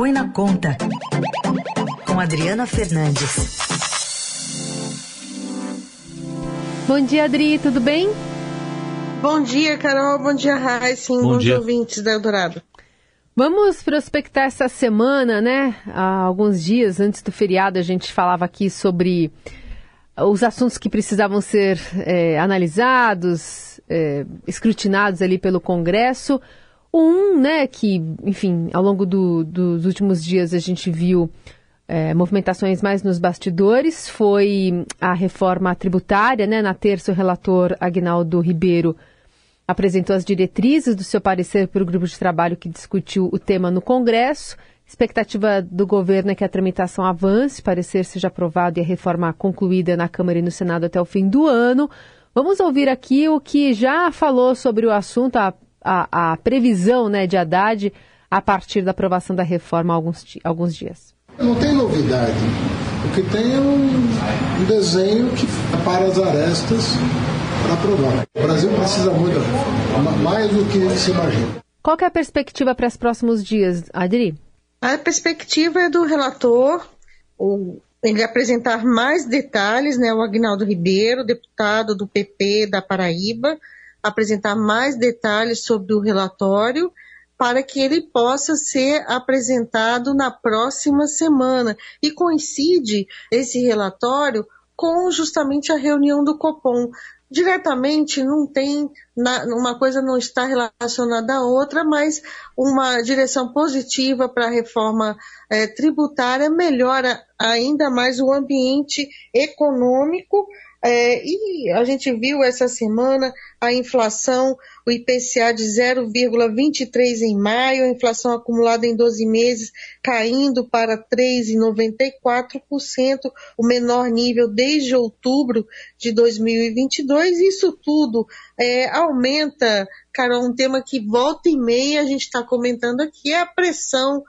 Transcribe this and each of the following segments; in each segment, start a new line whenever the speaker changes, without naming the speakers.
Põe na Conta, com Adriana Fernandes.
Bom dia, Adri, tudo bem?
Bom dia, Carol. Bom dia, Raíssa. Bom Bons dia. ouvintes da Eldorado.
Vamos prospectar essa semana, né? Há alguns dias antes do feriado, a gente falava aqui sobre os assuntos que precisavam ser é, analisados, é, escrutinados ali pelo Congresso. Um, né, que, enfim, ao longo do, dos últimos dias a gente viu é, movimentações mais nos bastidores, foi a reforma tributária, né? Na terça, o relator Agnaldo Ribeiro apresentou as diretrizes do seu parecer para o grupo de trabalho que discutiu o tema no Congresso. Expectativa do governo é que a tramitação avance, parecer seja aprovado e a reforma concluída na Câmara e no Senado até o fim do ano. Vamos ouvir aqui o que já falou sobre o assunto, a a, a previsão né, de Haddad a partir da aprovação da reforma há alguns, alguns dias.
Não tem novidade. O que tem é um, um desenho que para as arestas para aprovar. O Brasil precisa muito da reforma, mais do que se imagina.
Qual é a perspectiva para os próximos dias, Adri?
A perspectiva é do relator, o, ele apresentar mais detalhes, né, o Agnaldo Ribeiro, deputado do PP da Paraíba, apresentar mais detalhes sobre o relatório para que ele possa ser apresentado na próxima semana. E coincide esse relatório com justamente a reunião do Copom. Diretamente não tem, uma coisa não está relacionada à outra, mas uma direção positiva para a reforma é, tributária melhora ainda mais o ambiente econômico é, e a gente viu essa semana a inflação, o IPCA de 0,23 em maio, a inflação acumulada em 12 meses caindo para 3,94%, o menor nível desde outubro de 2022. Isso tudo é, aumenta, Carol, um tema que volta e meia a gente está comentando aqui, é a pressão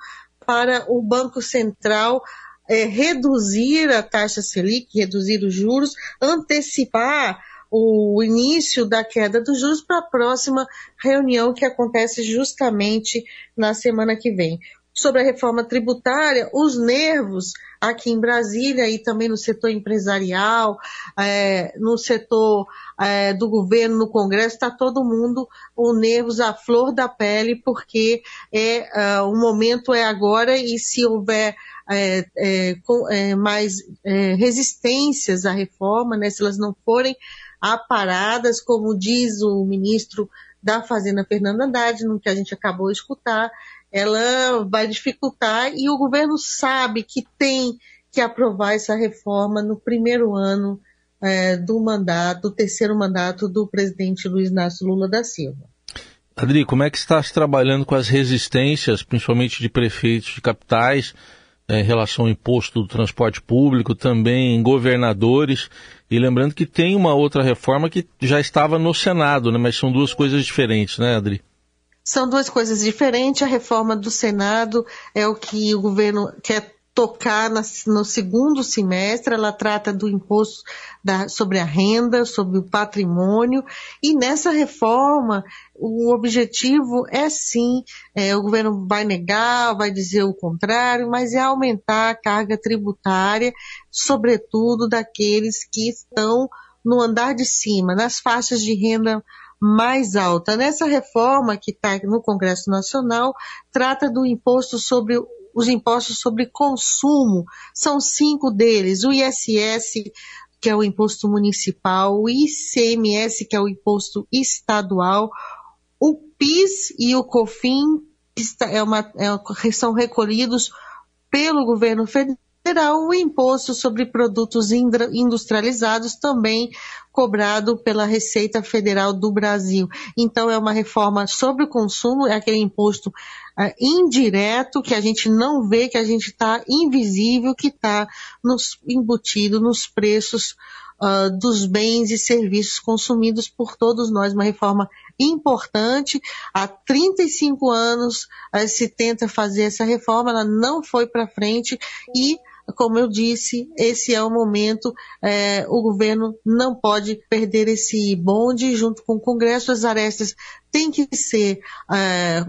para o Banco Central é, reduzir a taxa Selic, reduzir os juros, antecipar o início da queda dos juros para a próxima reunião que acontece justamente na semana que vem. Sobre a reforma tributária, os nervos aqui em Brasília e também no setor empresarial, é, no setor é, do governo, no Congresso, está todo mundo com nervos à flor da pele, porque é, uh, o momento é agora e se houver é, é, com, é, mais é, resistências à reforma, né, se elas não forem aparadas, como diz o ministro da Fazenda, Fernando Haddad, no que a gente acabou de escutar, ela vai dificultar e o governo sabe que tem que aprovar essa reforma no primeiro ano é, do mandato, do terceiro mandato do presidente Luiz Inácio Lula da Silva.
Adri, como é que está se trabalhando com as resistências, principalmente de prefeitos de capitais, é, em relação ao imposto do transporte público, também governadores. E lembrando que tem uma outra reforma que já estava no Senado, né? mas são duas coisas diferentes, né, Adri?
São duas coisas diferentes. A reforma do Senado é o que o governo quer tocar no segundo semestre, ela trata do imposto da, sobre a renda, sobre o patrimônio, e nessa reforma o objetivo é sim, é, o governo vai negar, vai dizer o contrário, mas é aumentar a carga tributária, sobretudo daqueles que estão no andar de cima, nas faixas de renda mais alta. Nessa reforma que está no Congresso Nacional, trata do imposto sobre os impostos sobre consumo. São cinco deles: o ISS, que é o imposto municipal, o ICMS, que é o imposto estadual, o PIS e o COFIN, que é uma, é, são recolhidos pelo governo federal Federal, o imposto sobre produtos industrializados também cobrado pela Receita Federal do Brasil. Então é uma reforma sobre o consumo, é aquele imposto é, indireto que a gente não vê, que a gente está invisível, que está embutido nos preços uh, dos bens e serviços consumidos por todos nós. Uma reforma importante. Há 35 anos uh, se tenta fazer essa reforma, ela não foi para frente e como eu disse, esse é o momento, é, o governo não pode perder esse bonde junto com o Congresso, as arestas têm que ser é,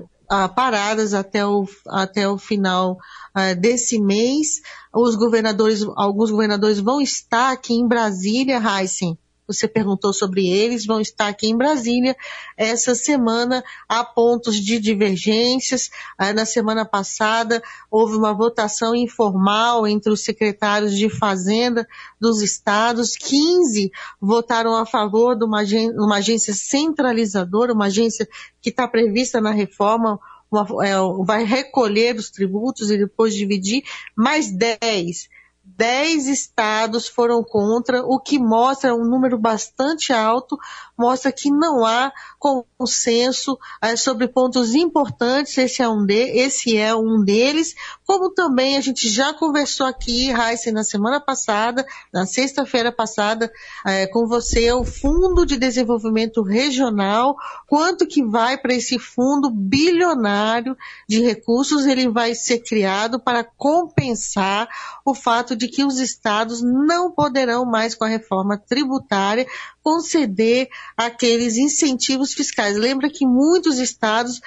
paradas até o, até o final ah, desse mês. Os governadores, alguns governadores vão estar aqui em Brasília, Heisen, você perguntou sobre eles, vão estar aqui em Brasília essa semana. Há pontos de divergências. Ah, na semana passada houve uma votação informal entre os secretários de Fazenda dos estados. 15 votaram a favor de uma agência, centralizadora, uma agência que está prevista na reforma uma, é, vai recolher os tributos e depois dividir, mais 10 dez estados foram contra, o que mostra um número bastante alto, mostra que não há consenso é, sobre pontos importantes, esse é, um de, esse é um deles, como também a gente já conversou aqui, Raíssa, na semana passada, na sexta-feira passada, é, com você, o Fundo de Desenvolvimento Regional, quanto que vai para esse fundo bilionário de recursos, ele vai ser criado para compensar o fato de que os estados não poderão mais, com a reforma tributária, conceder aqueles incentivos fiscais. Lembra que muitos estados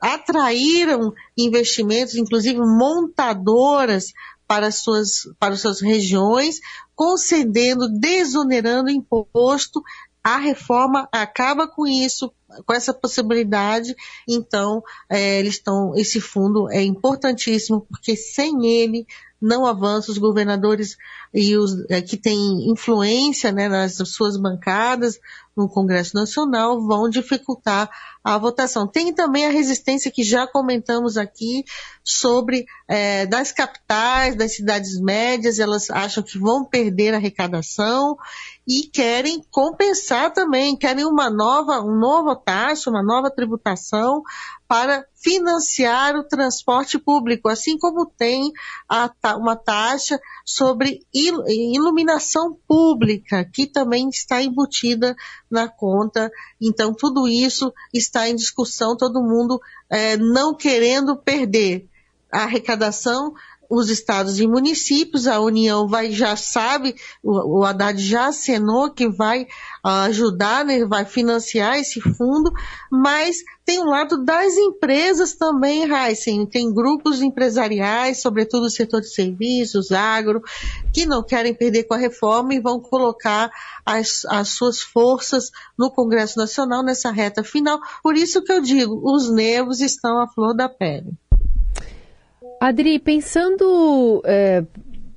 atraíram investimentos, inclusive montadoras para suas, para suas regiões, concedendo, desonerando imposto. A reforma acaba com isso, com essa possibilidade. Então, é, eles estão, esse fundo é importantíssimo porque sem ele não avança, os governadores e os é, que têm influência né, nas suas bancadas no Congresso Nacional vão dificultar a votação. Tem também a resistência que já comentamos aqui sobre é, das capitais, das cidades médias, elas acham que vão perder a arrecadação e querem compensar também, querem uma nova, um novo taxa, uma nova tributação para financiar o transporte público, assim como tem a, uma taxa sobre iluminação pública, que também está embutida na conta. Então, tudo isso está em discussão, todo mundo é, não querendo perder a arrecadação os estados e municípios, a União vai já sabe, o, o Haddad já acenou que vai uh, ajudar, né, vai financiar esse fundo, mas tem o lado das empresas também, Heisen, tem grupos empresariais, sobretudo o setor de serviços, agro, que não querem perder com a reforma e vão colocar as, as suas forças no Congresso Nacional nessa reta final. Por isso que eu digo, os nervos estão à flor da pele.
Adri, pensando é,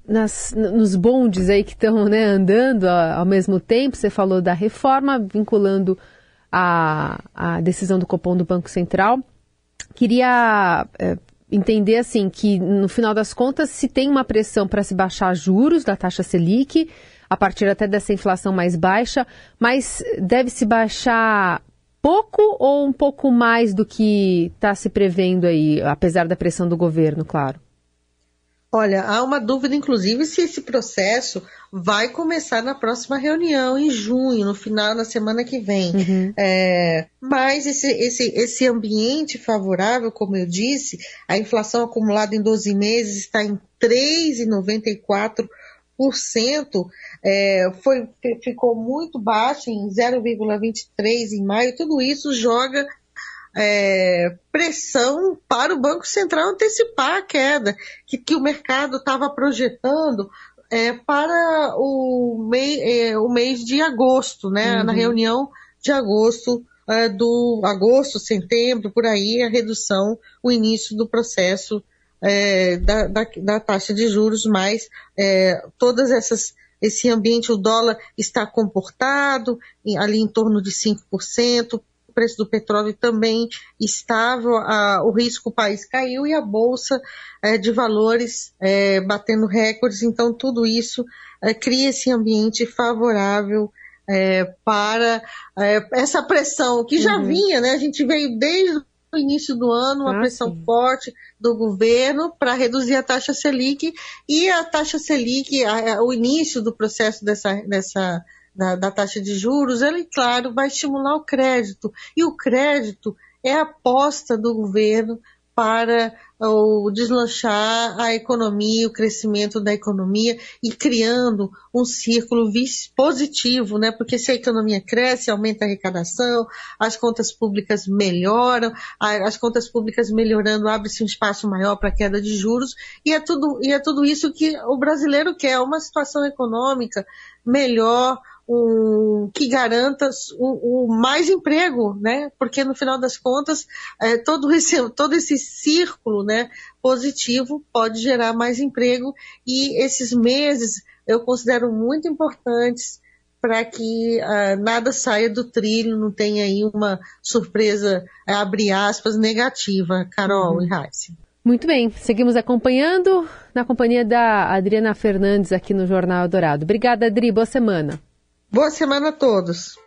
nas, nos bondes aí que estão né, andando ao mesmo tempo, você falou da reforma vinculando a, a decisão do Copom do Banco Central. Queria é, entender assim que no final das contas se tem uma pressão para se baixar juros da taxa Selic a partir até dessa inflação mais baixa, mas deve se baixar pouco ou um pouco mais do que está se prevendo aí, apesar da pressão do governo, claro?
Olha, há uma dúvida, inclusive, se esse processo vai começar na próxima reunião, em junho, no final da semana que vem. Uhum. É, mas esse, esse, esse ambiente favorável, como eu disse, a inflação acumulada em 12 meses está em 3,94%. É, foi, ficou muito baixo, em 0,23 em maio, tudo isso joga é, pressão para o Banco Central antecipar a queda que, que o mercado estava projetando é, para o, mei, é, o mês de agosto, né? Uhum. Na reunião de agosto, é, do agosto, setembro, por aí, a redução, o início do processo é, da, da, da, taxa de juros, mas é, todas essas esse ambiente, o dólar está comportado, ali em torno de 5%, o preço do petróleo também estável, a, o risco o país caiu e a bolsa é, de valores é, batendo recordes, então tudo isso é, cria esse ambiente favorável é, para é, essa pressão que já uhum. vinha, né? A gente veio desde no início do ano uma ah, pressão sim. forte do governo para reduzir a taxa Selic e a taxa Selic, a, a, o início do processo dessa, dessa da, da, taxa de juros, ele, claro, vai estimular o crédito. E o crédito é a aposta do governo para o deslanchar a economia, o crescimento da economia e criando um círculo positivo, né? Porque se a economia cresce, aumenta a arrecadação, as contas públicas melhoram, as contas públicas melhorando, abre-se um espaço maior para queda de juros, e é tudo, e é tudo isso que o brasileiro quer, uma situação econômica melhor, um, que garanta o, o, mais emprego, né? Porque no final das contas, é, todo, esse, todo esse círculo né, positivo pode gerar mais emprego e esses meses eu considero muito importantes para que uh, nada saia do trilho, não tenha aí uma surpresa, abre aspas, negativa, Carol uhum. e Raíssa.
Muito bem, seguimos acompanhando na companhia da Adriana Fernandes aqui no Jornal Dourado. Obrigada, Adri, boa semana.
Boa semana a todos.